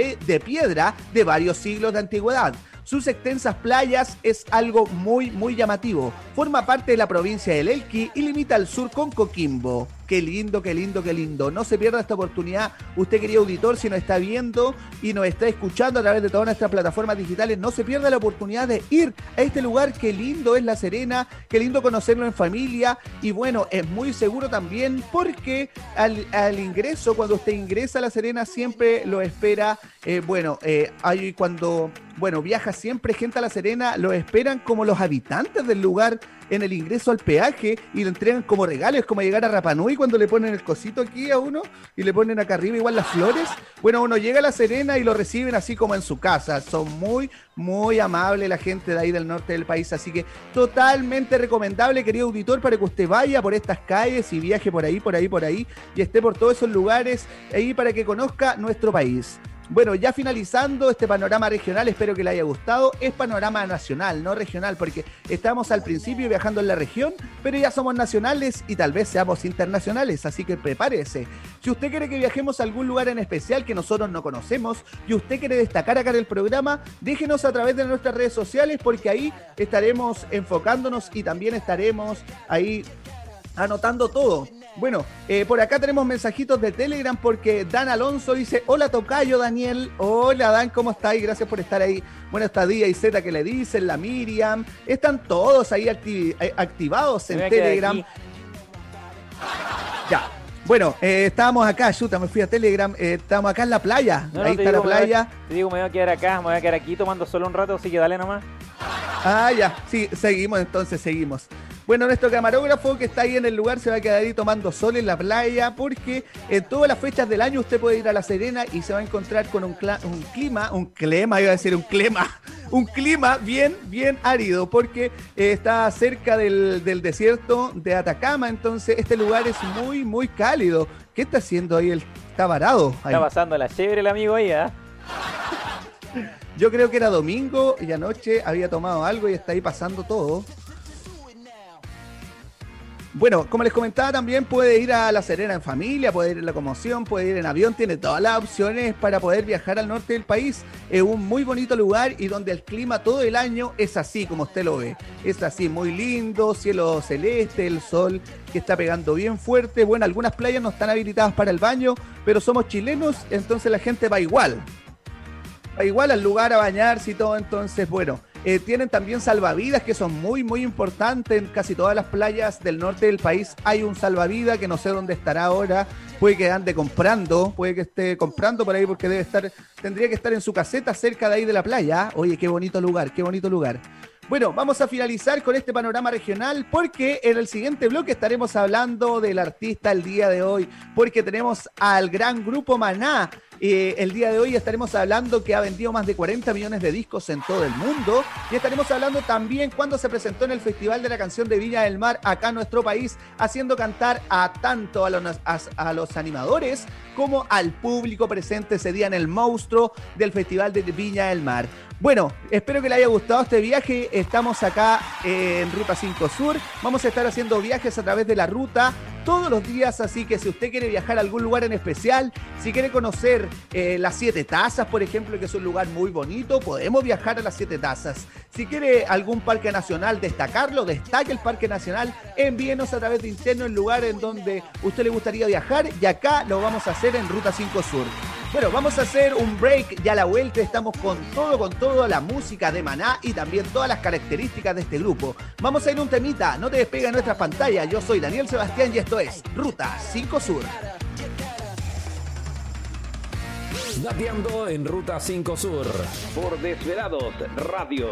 Speaker 2: piedra de varios siglos de antigüedad. Sus extensas playas es algo muy, muy llamativo. Forma parte de la provincia del Elqui y limita al sur con Coquimbo. Qué lindo, qué lindo, qué lindo. No se pierda esta oportunidad. Usted, querido auditor, si nos está viendo y nos está escuchando a través de todas nuestras plataformas digitales, no se pierda la oportunidad de ir a este lugar. Qué lindo es La Serena, qué lindo conocerlo en familia. Y bueno, es muy seguro también porque al, al ingreso, cuando usted ingresa a La Serena, siempre lo espera. eh, bueno, eh, hay cuando bueno, viaja siempre gente a La Serena, lo esperan como los habitantes del lugar en el ingreso al peaje y le entregan como regalos, como llegar a Rapanui cuando le ponen el cosito aquí a uno y le ponen acá arriba igual las flores. Bueno, uno llega a La Serena y lo reciben así como en su casa. Son muy, muy amables la gente de ahí del norte del país, así que totalmente recomendable, querido auditor, para que usted vaya por estas calles y viaje por ahí, por ahí, por ahí y esté por todos esos lugares ahí para que conozca nuestro país. Bueno, ya finalizando este panorama regional, espero que le haya gustado. Es panorama nacional, no regional, porque estamos al principio viajando en la región, pero ya somos nacionales y tal vez seamos internacionales, así que prepárese. Si usted quiere que viajemos a algún lugar en especial que nosotros no conocemos y usted quiere destacar acá en el programa, déjenos a través de nuestras redes sociales, porque ahí estaremos enfocándonos y también estaremos ahí anotando todo. Bueno, eh, por acá tenemos mensajitos de Telegram porque Dan Alonso dice, hola Tocayo Daniel, hola Dan, ¿cómo estáis? Gracias por estar ahí. Bueno, está Día y Z que le dicen, la Miriam, están todos ahí eh, activados en Telegram. Ya. Bueno, eh, estábamos acá, chuta, me fui a Telegram, eh, estamos acá en la playa,
Speaker 6: No, no,
Speaker 2: ahí está la
Speaker 6: me a-
Speaker 2: playa.
Speaker 6: Te digo, me voy a quedar acá, me voy a quedar aquí tomando solo un rato, así que dale nomás.
Speaker 2: Ah, ya, sí, seguimos entonces, seguimos. Bueno, nuestro camarógrafo que está ahí en el lugar se va a quedar ahí tomando sol en la playa porque en todas las fechas del año usted puede ir a La Serena y se va a encontrar con un, cla- un clima, un clima, iba a decir un clima, un clima bien, bien árido porque eh, está cerca del, del desierto de Atacama, entonces este lugar es muy, muy cálido. ¿Qué está haciendo ahí? El, está varado. ahí.
Speaker 6: Está pasando la chévere el amigo ahí, ¿ah?
Speaker 2: Yo creo que era domingo y anoche había tomado algo y está ahí pasando todo. Bueno, como les comentaba también puede ir a La Serena en familia, puede ir en la locomoción, puede ir en avión, tiene todas las opciones para poder viajar al norte del país. Es un muy bonito lugar y donde el clima todo el año es así como usted lo ve. Es así, muy lindo, cielo celeste, el sol que está pegando bien fuerte. Bueno, algunas playas no están habilitadas para el baño, pero somos chilenos, entonces la gente va igual va igual al lugar a bañarse y todo, entonces bueno, eh, tienen también salvavidas que son muy muy importantes. En casi todas las playas del norte del país hay un salvavidas que no sé dónde estará ahora, puede que ande comprando, puede que esté comprando por ahí porque debe estar, tendría que estar en su caseta cerca de ahí de la playa, oye qué bonito lugar, qué bonito lugar. Bueno, vamos a finalizar con este panorama regional porque en el siguiente bloque estaremos hablando del artista el día de hoy, porque tenemos al gran grupo Maná. Eh, el día de hoy estaremos hablando que ha vendido más de 40 millones de discos en todo el mundo y estaremos hablando también cuando se presentó en el Festival de la Canción de Viña del Mar acá en nuestro país, haciendo cantar a tanto a los, a- a los animadores como al público presente ese día en el monstruo del Festival de Viña del Mar. Bueno, espero que le haya gustado este viaje. Estamos acá en Ruta 5 Sur. Vamos a estar haciendo viajes a través de la ruta todos los días, así que si usted quiere viajar a algún lugar en especial, si quiere conocer eh, las siete tazas, por ejemplo, que es un lugar muy bonito, podemos viajar a las siete tazas. Si quiere algún parque nacional destacarlo, destaque el parque nacional, envíenos a través de interno el lugar en donde usted le gustaría viajar y acá lo vamos a hacer en Ruta 5 Sur. Bueno, vamos a hacer un break ya a la vuelta. Estamos con todo, con todo, la música de Maná y también todas las características de este grupo. Vamos a ir un temita, no te despegue en nuestras pantallas. Yo soy Daniel Sebastián y esto es Ruta 5 Sur.
Speaker 1: Dateando en Ruta 5 Sur.
Speaker 7: Por Desvelados Radio.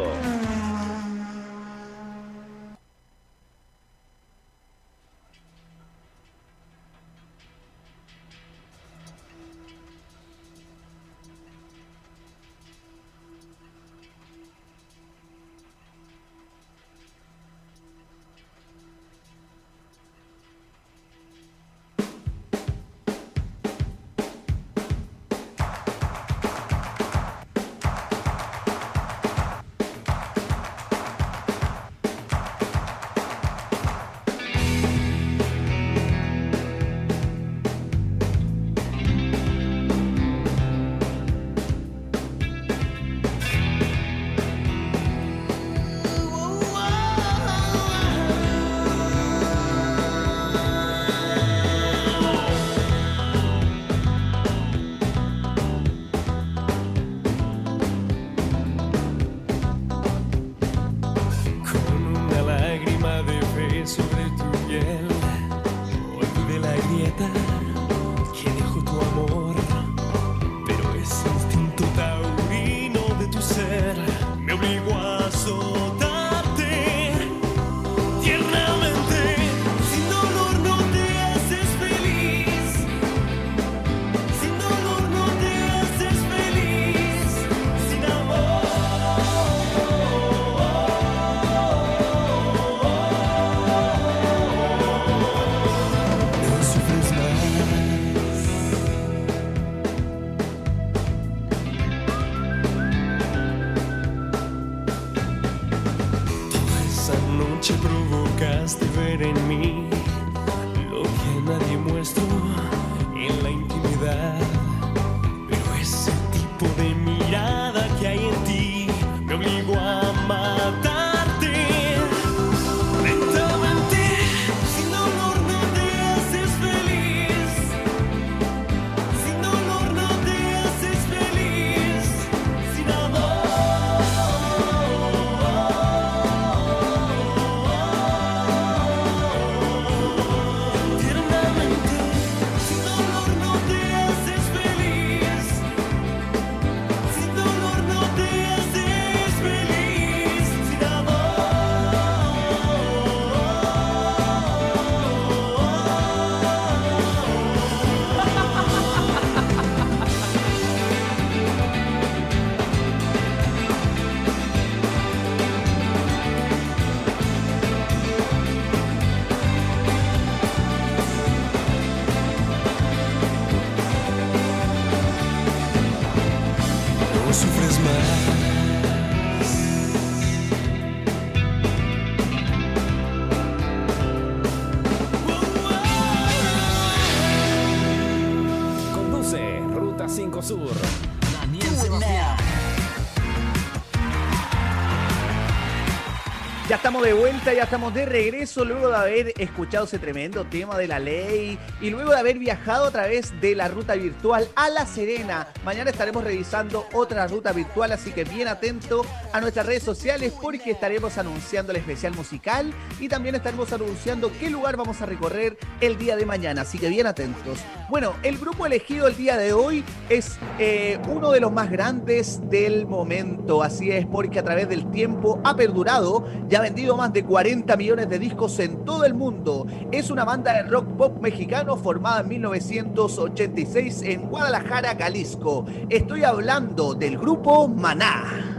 Speaker 2: Vuelta, ya estamos de regreso luego de haber escuchado ese tremendo tema de la ley y luego de haber viajado a través de la ruta virtual a La Serena. Mañana estaremos revisando otra ruta virtual, así que bien atento a nuestras redes sociales porque estaremos anunciando el especial musical y también estaremos anunciando qué lugar vamos a recorrer el día de mañana, así que bien atentos. Bueno, el grupo elegido el día de hoy es eh, uno de los más grandes del momento, así es porque a través del tiempo ha perdurado ha vendido más de 40 millones de discos en todo el mundo. Es una banda de rock pop mexicano formada en 1986 en Guadalajara, Jalisco. Estoy hablando del grupo Maná.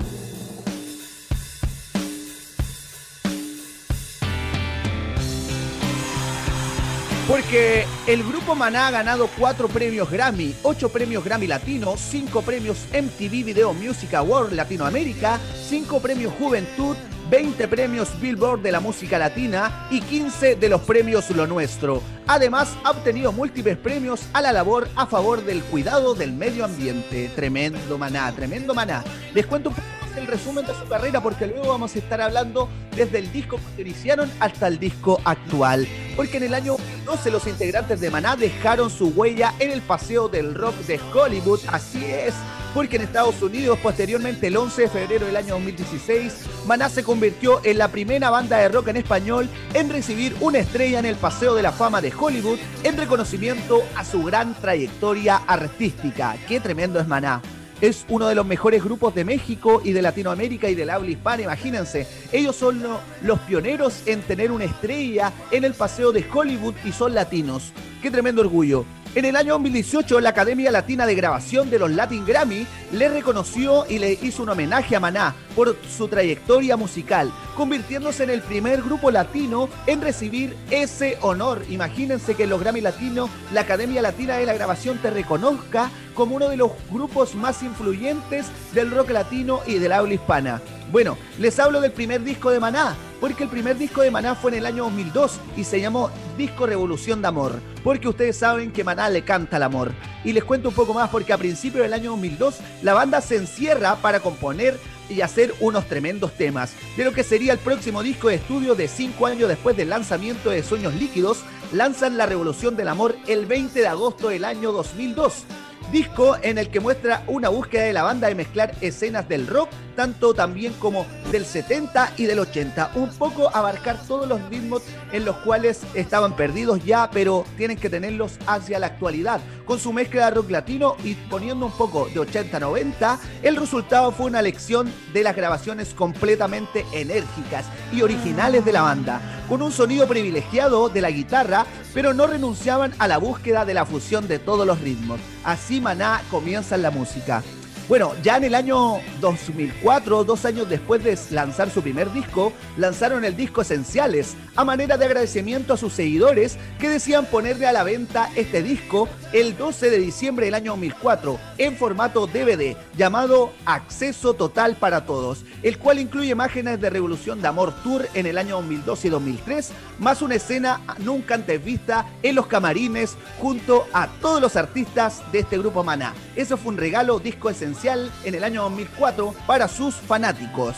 Speaker 2: Porque el grupo Maná ha ganado cuatro premios Grammy, ocho premios Grammy Latino, cinco premios MTV Video Music Award Latinoamérica, cinco premios Juventud, 20 premios Billboard de la música latina y 15 de los premios Lo Nuestro. Además, ha obtenido múltiples premios a la labor a favor del cuidado del medio ambiente. Tremendo maná, tremendo maná. Les cuento un poco el resumen de su carrera porque luego vamos a estar hablando desde el disco que iniciaron hasta el disco actual. Porque en el año 12 los integrantes de Maná dejaron su huella en el paseo del rock de Hollywood. Así es, porque en Estados Unidos, posteriormente el 11 de febrero del año 2016, Maná se convirtió en la primera banda de rock en español en recibir una estrella en el Paseo de la Fama de Hollywood en reconocimiento a su gran trayectoria artística. Qué tremendo es Maná es uno de los mejores grupos de México y de Latinoamérica y del habla hispana, imagínense. Ellos son los pioneros en tener una estrella en el paseo de Hollywood y son latinos. Qué tremendo orgullo. En el año 2018, la Academia Latina de Grabación de los Latin Grammy le reconoció y le hizo un homenaje a Maná por su trayectoria musical, convirtiéndose en el primer grupo latino en recibir ese honor. Imagínense que los Grammy Latinos, la Academia Latina de la Grabación te reconozca como uno de los grupos más influyentes del rock latino y del habla hispana. Bueno, les hablo del primer disco de Maná, porque el primer disco de Maná fue en el año 2002 y se llamó Disco Revolución de Amor, porque ustedes saben que Maná le canta el amor. Y les cuento un poco más porque a principios del año 2002 la banda se encierra para componer y hacer unos tremendos temas. De lo que sería el próximo disco de estudio de cinco años después del lanzamiento de Sueños Líquidos, lanzan La Revolución del Amor el 20 de agosto del año 2002 disco en el que muestra una búsqueda de la banda de mezclar escenas del rock, tanto también como del 70 y del 80, un poco abarcar todos los ritmos en los cuales estaban perdidos ya, pero tienen que tenerlos hacia la actualidad. Con su mezcla de rock latino y poniendo un poco de 80-90, el resultado fue una lección de las grabaciones completamente enérgicas y originales de la banda, con un sonido privilegiado de la guitarra, pero no renunciaban a la búsqueda de la fusión de todos los ritmos. Así Maná comienza en la música. Bueno, ya en el año 2004, dos años después de lanzar su primer disco, lanzaron el disco Esenciales, a manera de agradecimiento a sus seguidores que decían ponerle a la venta este disco el 12 de diciembre del año 2004 en formato DVD llamado Acceso Total para Todos, el cual incluye imágenes de Revolución de Amor Tour en el año 2002 y 2003, más una escena nunca antes vista en los camarines junto a todos los artistas de este grupo Maná. Eso fue un regalo disco esencial en el año 2004 para sus fanáticos.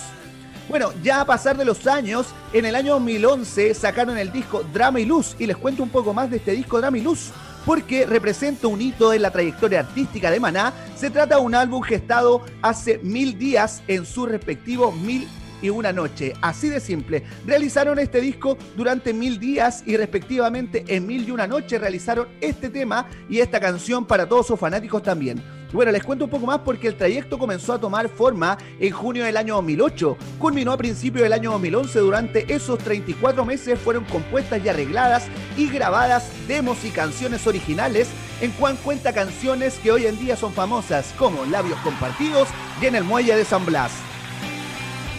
Speaker 2: Bueno, ya a pasar de los años, en el año 2011 sacaron el disco Drama y Luz y les cuento un poco más de este disco Drama y Luz porque representa un hito en la trayectoria artística de Maná. Se trata de un álbum gestado hace mil días en su respectivo mil y una noche. Así de simple. Realizaron este disco durante mil días y respectivamente en mil y una noche realizaron este tema y esta canción para todos sus fanáticos también. Bueno, les cuento un poco más porque el trayecto comenzó a tomar forma en junio del año 2008. Culminó a principios del año 2011. Durante esos 34 meses fueron compuestas y arregladas y grabadas demos y canciones originales, en cual cuenta canciones que hoy en día son famosas como Labios Compartidos y En el Muelle de San Blas.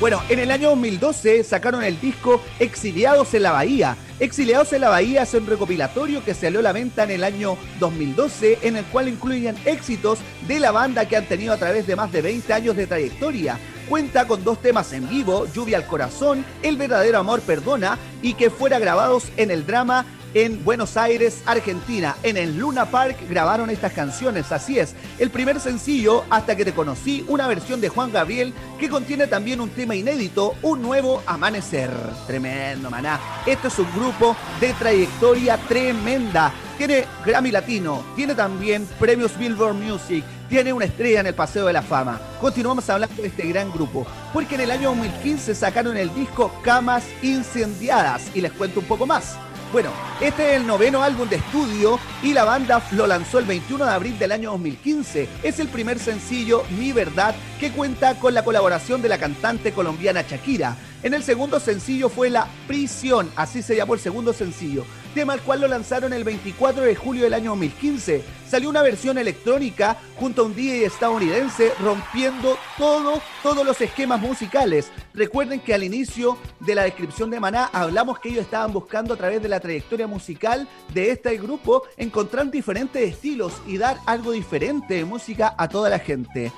Speaker 2: Bueno, en el año 2012 sacaron el disco Exiliados en la Bahía. Exiliados en la Bahía es un recopilatorio que salió a la venta en el año 2012, en el cual incluyen éxitos de la banda que han tenido a través de más de 20 años de trayectoria. Cuenta con dos temas en vivo, Lluvia al Corazón, El verdadero amor perdona, y que fuera grabados en el drama en Buenos Aires, Argentina. En el Luna Park grabaron estas canciones, así es. El primer sencillo, Hasta que te conocí, una versión de Juan Gabriel que contiene también un tema inédito, Un nuevo amanecer. Tremendo, maná. Este es un grupo de trayectoria tremenda. Tiene Grammy Latino, tiene también premios Billboard Music, tiene una estrella en el Paseo de la Fama. Continuamos hablando de este gran grupo, porque en el año 2015 sacaron el disco Camas Incendiadas y les cuento un poco más. Bueno, este es el noveno álbum de estudio y la banda lo lanzó el 21 de abril del año 2015. Es el primer sencillo, Mi Verdad, que cuenta con la colaboración de la cantante colombiana Shakira. En el segundo sencillo fue La Prisión, así se llamó el segundo sencillo, tema al cual lo lanzaron el 24 de julio del año 2015. Salió una versión electrónica junto a un DJ estadounidense rompiendo todo, todos los esquemas musicales. Recuerden que al inicio de la descripción de Maná hablamos que ellos estaban buscando a través de la trayectoria musical de este grupo encontrar diferentes estilos y dar algo diferente de música a toda la gente.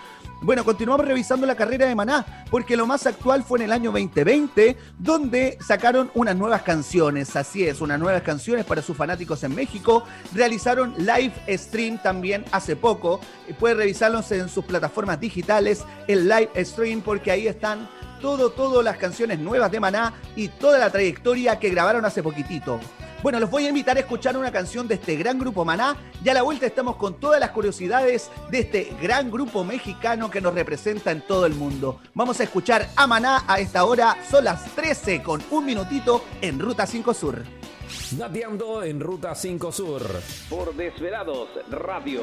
Speaker 2: Bueno, continuamos revisando la carrera de Maná, porque lo más actual fue en el año 2020, donde sacaron unas nuevas canciones. Así es, unas nuevas canciones para sus fanáticos en México. Realizaron live stream también hace poco. Puedes revisarlos en sus plataformas digitales, el live stream, porque ahí están todo, todas las canciones nuevas de Maná y toda la trayectoria que grabaron hace poquitito. Bueno, los voy a invitar a escuchar una canción de este gran grupo Maná. Y a la vuelta estamos con todas las curiosidades de este gran grupo mexicano que nos representa en todo el mundo. Vamos a escuchar a Maná a esta hora. Son las 13 con un minutito en Ruta 5 Sur.
Speaker 1: Nateando en Ruta 5 Sur.
Speaker 7: Por Desvelados Radio.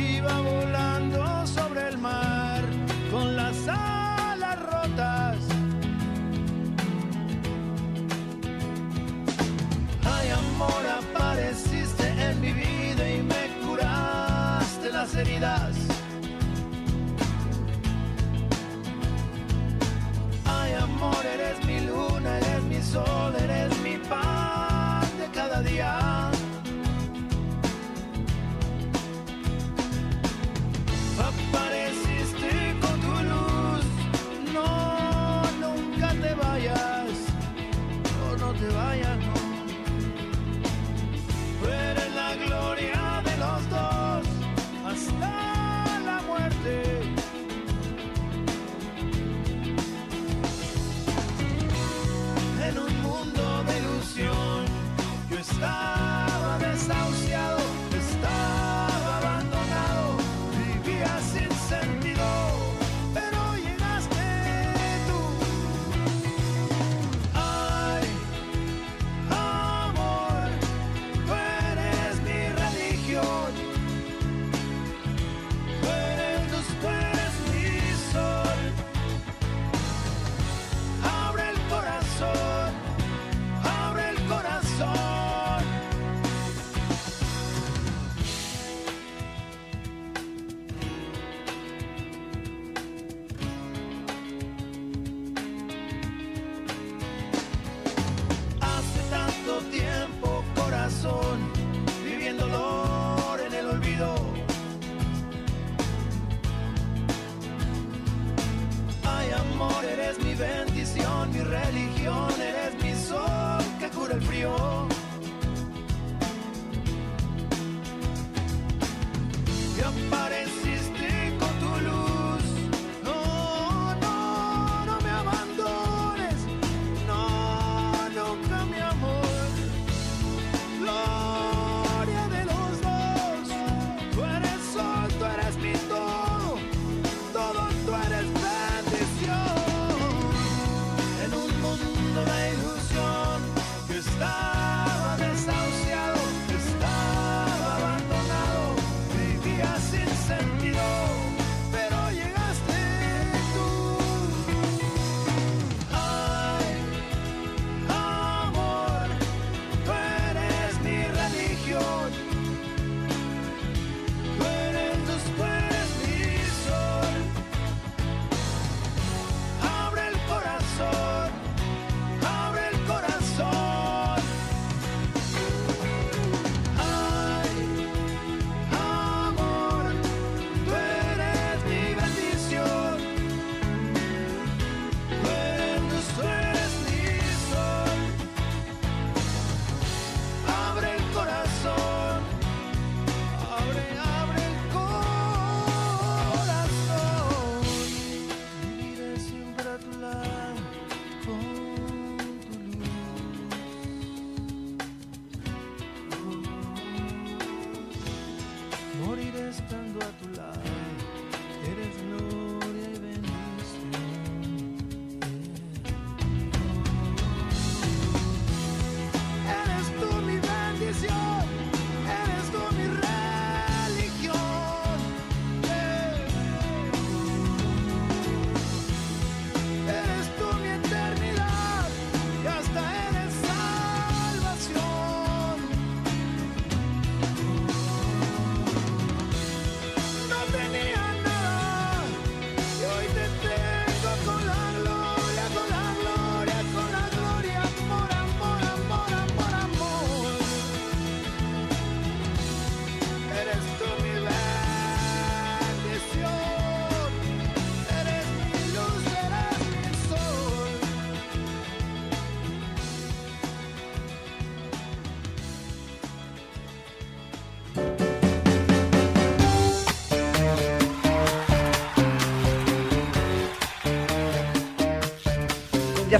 Speaker 8: Iba volando sobre el mar con las alas rotas. Ay, amor, apareciste en mi vida y me curaste las heridas. Ay, amor, eres mi luna, eres mi sol, eres mi pan de cada día.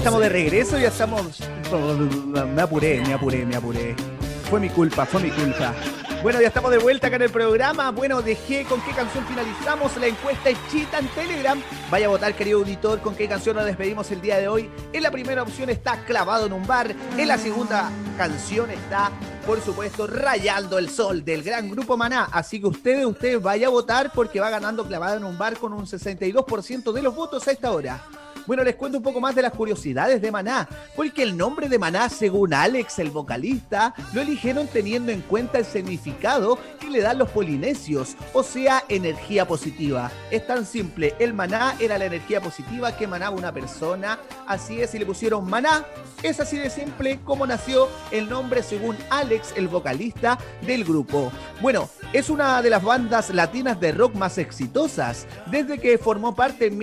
Speaker 2: Estamos de regreso, ya estamos. Me apuré, me apuré, me apuré. Fue mi culpa, fue mi culpa. Bueno, ya estamos de vuelta acá en el programa. Bueno, dejé con qué canción finalizamos la encuesta Chita en Telegram. Vaya a votar, querido auditor, con qué canción nos despedimos el día de hoy. En la primera opción está Clavado en un bar. En la segunda canción está, por supuesto, Rayando el Sol del gran grupo Maná. Así que ustedes, ustedes vaya a votar porque va ganando Clavado en un bar con un 62% de los votos a esta hora. Bueno, les cuento un poco más de las curiosidades de Maná, porque el nombre de Maná, según Alex, el vocalista, lo eligieron teniendo en cuenta el significado que le dan los polinesios, o sea, energía positiva. Es tan simple, el Maná era la energía positiva que emanaba una persona, así es, y le pusieron Maná. Es así de simple como nació el nombre según Alex, el vocalista del grupo. Bueno, es una de las bandas latinas de rock más exitosas. Desde que formó parte en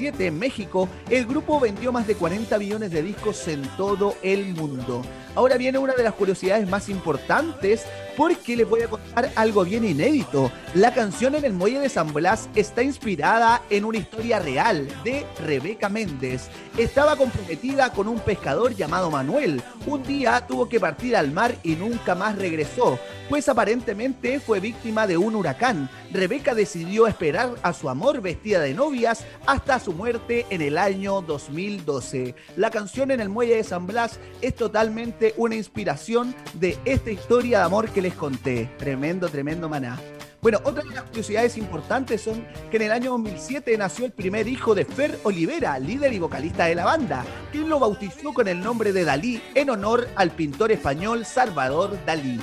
Speaker 2: 1987 en México, el grupo vendió más de 40 millones de discos en todo el mundo. Ahora viene una de las curiosidades más importantes porque les voy a contar algo bien inédito. La canción en el Muelle de San Blas está inspirada en una historia real de Rebeca Méndez. Estaba comprometida con un pescador llamado Manuel. Un día tuvo que partir al mar y nunca más regresó, pues aparentemente fue víctima de un huracán. Rebeca decidió esperar a su amor vestida de novias hasta su muerte en el año 2012. La canción en el Muelle de San Blas es totalmente una inspiración de esta historia de amor que les conté. Tremendo, tremendo maná. Bueno, otra de las curiosidades importantes son que en el año 2007 nació el primer hijo de Fer Olivera, líder y vocalista de la banda, quien lo bautizó con el nombre de Dalí en honor al pintor español Salvador Dalí.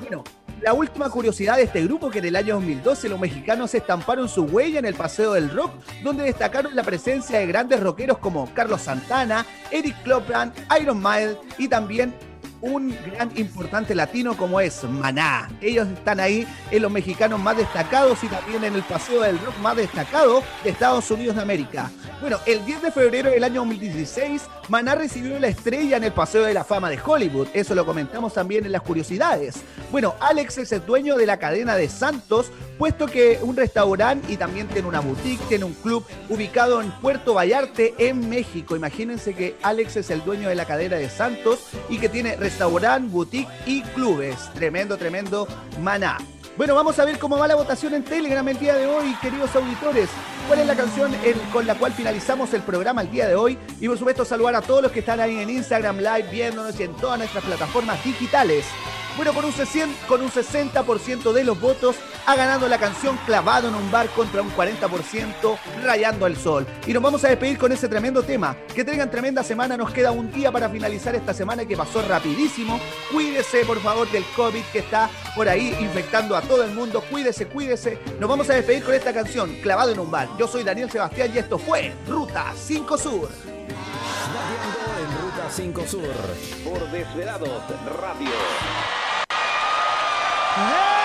Speaker 2: Bueno, la última curiosidad de este grupo que en el año 2012 los mexicanos estamparon su huella en el Paseo del Rock, donde destacaron la presencia de grandes rockeros como Carlos Santana, Eric Clapton, Iron Maiden y también un gran importante latino como es Maná. Ellos están ahí en los mexicanos más destacados y también en el paseo del rock más destacado de Estados Unidos de América. Bueno, el 10 de febrero del año 2016, Maná recibió la estrella en el Paseo de la Fama de Hollywood. Eso lo comentamos también en las curiosidades. Bueno, Alex es el dueño de la cadena de Santos, puesto que un restaurante y también tiene una boutique, tiene un club ubicado en Puerto Vallarta, en México. Imagínense que Alex es el dueño de la cadena de Santos y que tiene restaurante, boutique y clubes. Tremendo, tremendo Maná. Bueno, vamos a ver cómo va la votación en Telegram el día de hoy, queridos auditores. ¿Cuál es la canción con la cual finalizamos el programa el día de hoy? Y por supuesto saludar a todos los que están ahí en Instagram Live viéndonos y en todas nuestras plataformas digitales. Bueno, con un, 60, con un 60% de los votos ha ganado la canción Clavado en un bar contra un 40% Rayando el Sol. Y nos vamos a despedir con ese tremendo tema. Que tengan tremenda semana. Nos queda un día para finalizar esta semana que pasó rapidísimo. Cuídese, por favor, del COVID que está por ahí infectando a todo el mundo. Cuídese, cuídese. Nos vamos a despedir con esta canción, Clavado en un bar. Yo soy Daniel Sebastián y esto fue Ruta 5 Sur.
Speaker 1: Navegando en Ruta 5 Sur.
Speaker 7: Por Desvelados Radio.
Speaker 8: Latinoamérica.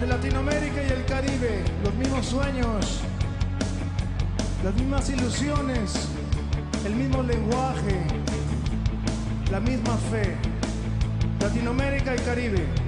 Speaker 8: De Latinoamérica y el Caribe, los mismos sueños, las mismas ilusiones, el mismo lenguaje, la misma fe. Latinoamérica y Caribe.